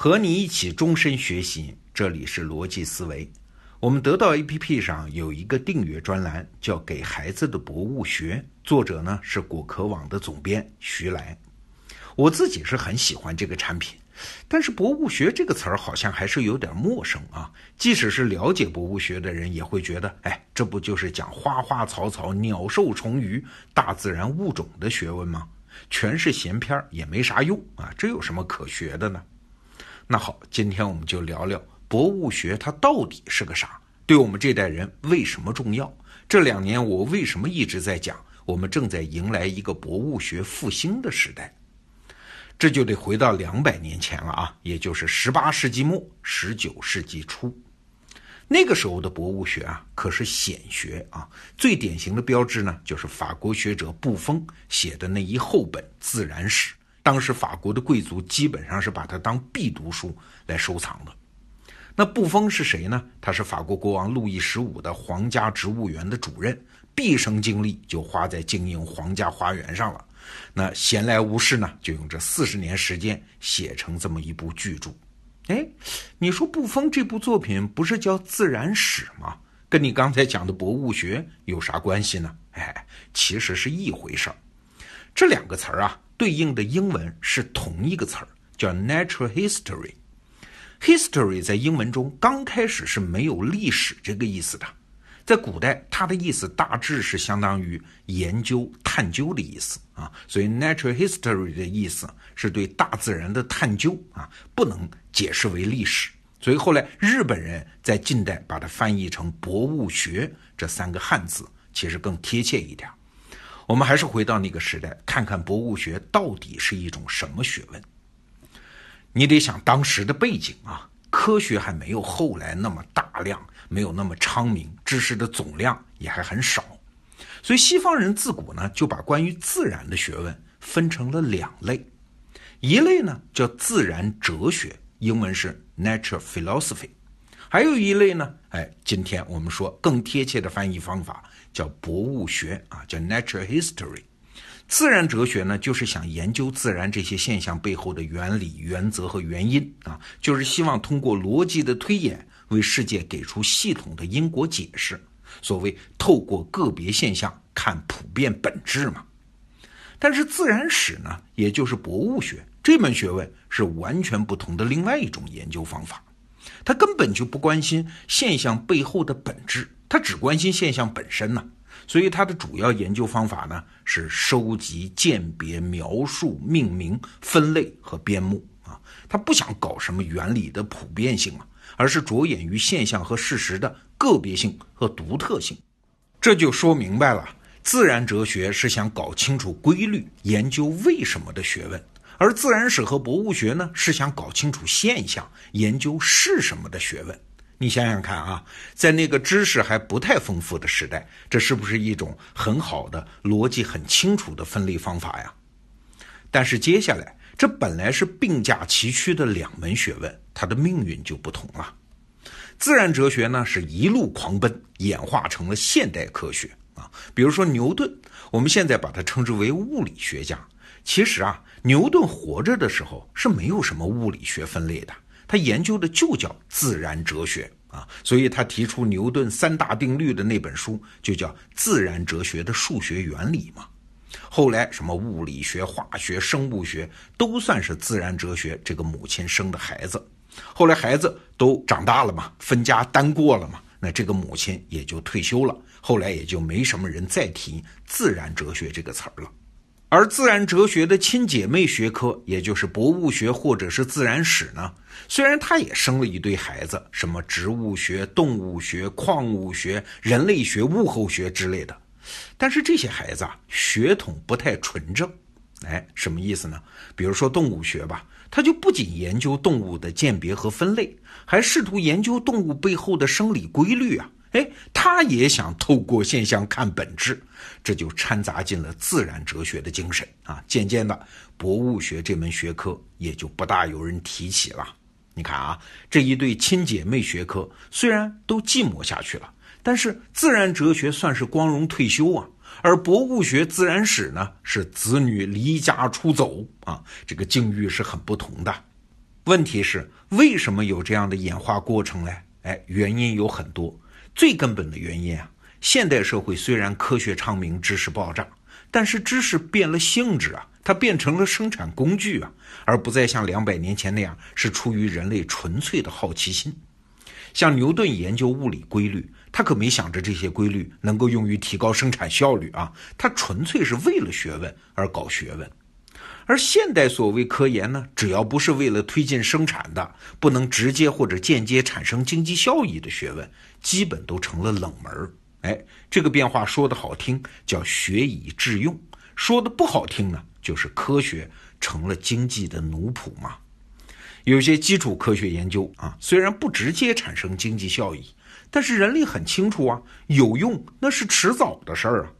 和你一起终身学习，这里是逻辑思维。我们得到 APP 上有一个订阅专栏，叫《给孩子的博物学》，作者呢是果壳网的总编徐来。我自己是很喜欢这个产品，但是“博物学”这个词儿好像还是有点陌生啊。即使是了解博物学的人，也会觉得，哎，这不就是讲花花草草、鸟兽虫鱼、大自然物种的学问吗？全是闲篇儿，也没啥用啊。这有什么可学的呢？那好，今天我们就聊聊博物学，它到底是个啥？对我们这代人为什么重要？这两年我为什么一直在讲，我们正在迎来一个博物学复兴的时代？这就得回到两百年前了啊，也就是十八世纪末、十九世纪初。那个时候的博物学啊，可是显学啊。最典型的标志呢，就是法国学者布封写的那一厚本《自然史》。当时法国的贵族基本上是把它当必读书来收藏的。那布封是谁呢？他是法国国王路易十五的皇家植物园的主任，毕生精力就花在经营皇家花园上了。那闲来无事呢，就用这四十年时间写成这么一部巨著。哎，你说布封这部作品不是叫《自然史》吗？跟你刚才讲的博物学有啥关系呢？哎，其实是一回事儿。这两个词儿啊。对应的英文是同一个词儿，叫 natural history。history 在英文中刚开始是没有历史这个意思的，在古代它的意思大致是相当于研究、探究的意思啊，所以 natural history 的意思是对大自然的探究啊，不能解释为历史。所以后来日本人在近代把它翻译成博物学这三个汉字，其实更贴切一点。我们还是回到那个时代，看看博物学到底是一种什么学问。你得想当时的背景啊，科学还没有后来那么大量，没有那么昌明，知识的总量也还很少，所以西方人自古呢就把关于自然的学问分成了两类，一类呢叫自然哲学，英文是 natural philosophy，还有一类呢，哎，今天我们说更贴切的翻译方法。叫博物学啊，叫 natural history。自然哲学呢，就是想研究自然这些现象背后的原理、原则和原因啊，就是希望通过逻辑的推演，为世界给出系统的因果解释。所谓透过个别现象看普遍本质嘛。但是自然史呢，也就是博物学这门学问是完全不同的另外一种研究方法，他根本就不关心现象背后的本质。他只关心现象本身呢，所以他的主要研究方法呢是收集、鉴别、描述、命名、分类和编目啊。他不想搞什么原理的普遍性啊，而是着眼于现象和事实的个别性和独特性。这就说明白了，自然哲学是想搞清楚规律、研究为什么的学问，而自然史和博物学呢是想搞清楚现象、研究是什么的学问。你想想看啊，在那个知识还不太丰富的时代，这是不是一种很好的逻辑很清楚的分类方法呀？但是接下来，这本来是并驾齐驱的两门学问，它的命运就不同了。自然哲学呢，是一路狂奔，演化成了现代科学啊。比如说牛顿，我们现在把它称之为物理学家。其实啊，牛顿活着的时候是没有什么物理学分类的。他研究的就叫自然哲学啊，所以他提出牛顿三大定律的那本书就叫《自然哲学的数学原理》嘛。后来什么物理学、化学、生物学都算是自然哲学这个母亲生的孩子。后来孩子都长大了嘛，分家单过了嘛，那这个母亲也就退休了。后来也就没什么人再提自然哲学这个词儿了。而自然哲学的亲姐妹学科，也就是博物学或者是自然史呢，虽然它也生了一堆孩子，什么植物学、动物学、矿物学、人类学、物候学之类的，但是这些孩子啊，血统不太纯正。哎，什么意思呢？比如说动物学吧，它就不仅研究动物的鉴别和分类，还试图研究动物背后的生理规律啊。哎，他也想透过现象看本质，这就掺杂进了自然哲学的精神啊。渐渐的，博物学这门学科也就不大有人提起了。你看啊，这一对亲姐妹学科虽然都寂寞下去了，但是自然哲学算是光荣退休啊，而博物学、自然史呢是子女离家出走啊，这个境遇是很不同的。问题是为什么有这样的演化过程呢？哎，原因有很多。最根本的原因啊，现代社会虽然科学昌明，知识爆炸，但是知识变了性质啊，它变成了生产工具啊，而不再像两百年前那样是出于人类纯粹的好奇心。像牛顿研究物理规律，他可没想着这些规律能够用于提高生产效率啊，他纯粹是为了学问而搞学问。而现代所谓科研呢，只要不是为了推进生产的，不能直接或者间接产生经济效益的学问，基本都成了冷门儿。哎，这个变化说的好听叫学以致用，说的不好听呢，就是科学成了经济的奴仆嘛。有些基础科学研究啊，虽然不直接产生经济效益，但是人类很清楚啊，有用那是迟早的事儿啊。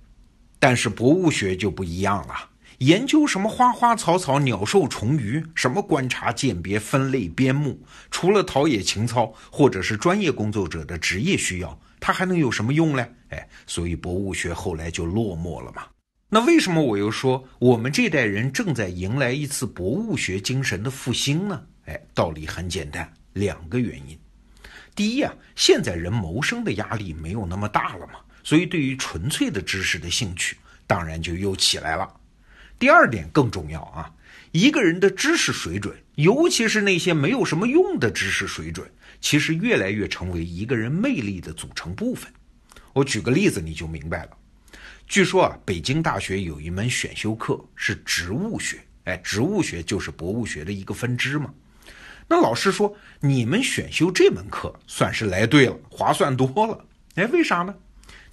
但是博物学就不一样了。研究什么花花草草、鸟兽虫鱼，什么观察鉴别、分类编目，除了陶冶情操或者是专业工作者的职业需要，它还能有什么用呢？哎，所以博物学后来就落寞了嘛。那为什么我又说我们这代人正在迎来一次博物学精神的复兴呢？哎，道理很简单，两个原因。第一啊，现在人谋生的压力没有那么大了嘛，所以对于纯粹的知识的兴趣，当然就又起来了。第二点更重要啊，一个人的知识水准，尤其是那些没有什么用的知识水准，其实越来越成为一个人魅力的组成部分。我举个例子你就明白了。据说啊，北京大学有一门选修课是植物学，哎，植物学就是博物学的一个分支嘛。那老师说，你们选修这门课算是来对了，划算多了。哎，为啥呢？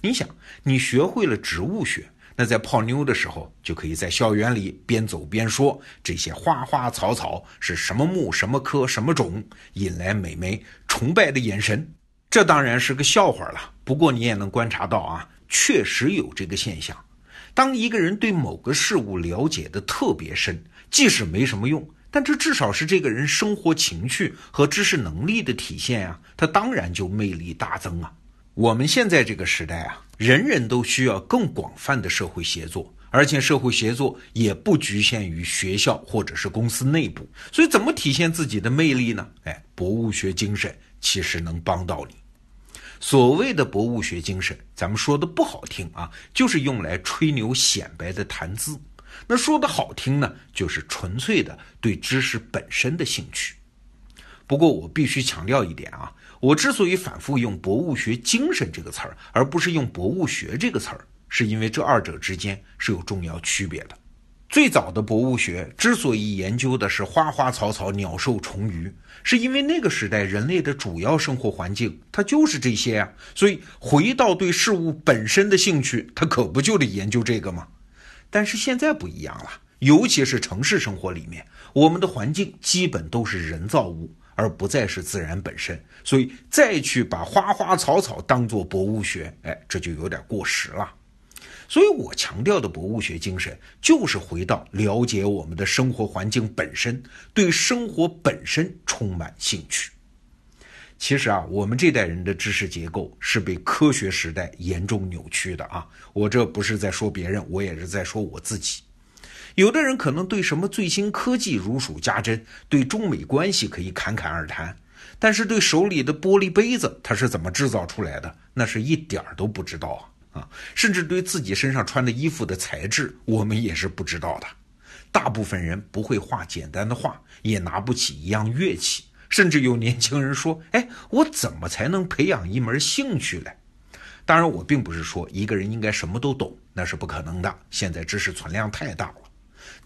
你想，你学会了植物学。那在泡妞的时候，就可以在校园里边走边说这些花花草草是什么木、什么科、什么种，引来美眉崇拜的眼神。这当然是个笑话了。不过你也能观察到啊，确实有这个现象。当一个人对某个事物了解的特别深，即使没什么用，但这至少是这个人生活情趣和知识能力的体现呀，他当然就魅力大增啊。我们现在这个时代啊。人人都需要更广泛的社会协作，而且社会协作也不局限于学校或者是公司内部。所以，怎么体现自己的魅力呢？哎，博物学精神其实能帮到你。所谓的博物学精神，咱们说的不好听啊，就是用来吹牛显摆的谈资；那说的好听呢，就是纯粹的对知识本身的兴趣。不过，我必须强调一点啊。我之所以反复用“博物学精神”这个词儿，而不是用“博物学”这个词儿，是因为这二者之间是有重要区别的。最早的博物学之所以研究的是花花草草、鸟兽虫鱼，是因为那个时代人类的主要生活环境它就是这些啊。所以回到对事物本身的兴趣，它可不就得研究这个吗？但是现在不一样了，尤其是城市生活里面，我们的环境基本都是人造物。而不再是自然本身，所以再去把花花草草当做博物学，哎，这就有点过时了。所以我强调的博物学精神，就是回到了解我们的生活环境本身，对生活本身充满兴趣。其实啊，我们这代人的知识结构是被科学时代严重扭曲的啊。我这不是在说别人，我也是在说我自己。有的人可能对什么最新科技如数家珍，对中美关系可以侃侃而谈，但是对手里的玻璃杯子它是怎么制造出来的，那是一点儿都不知道啊啊！甚至对自己身上穿的衣服的材质，我们也是不知道的。大部分人不会画简单的画，也拿不起一样乐器，甚至有年轻人说：“哎，我怎么才能培养一门兴趣呢？”当然，我并不是说一个人应该什么都懂，那是不可能的。现在知识存量太大了。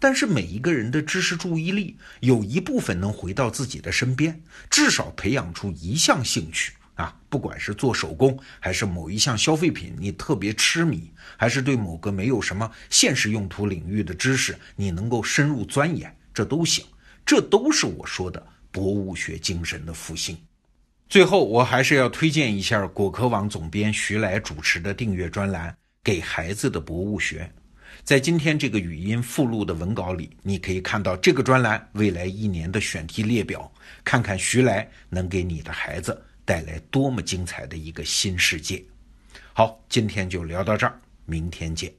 但是每一个人的知识注意力有一部分能回到自己的身边，至少培养出一项兴趣啊，不管是做手工，还是某一项消费品你特别痴迷，还是对某个没有什么现实用途领域的知识你能够深入钻研，这都行，这都是我说的博物学精神的复兴。最后，我还是要推荐一下果壳网总编徐来主持的订阅专栏《给孩子的博物学》。在今天这个语音附录的文稿里，你可以看到这个专栏未来一年的选题列表，看看徐来能给你的孩子带来多么精彩的一个新世界。好，今天就聊到这儿，明天见。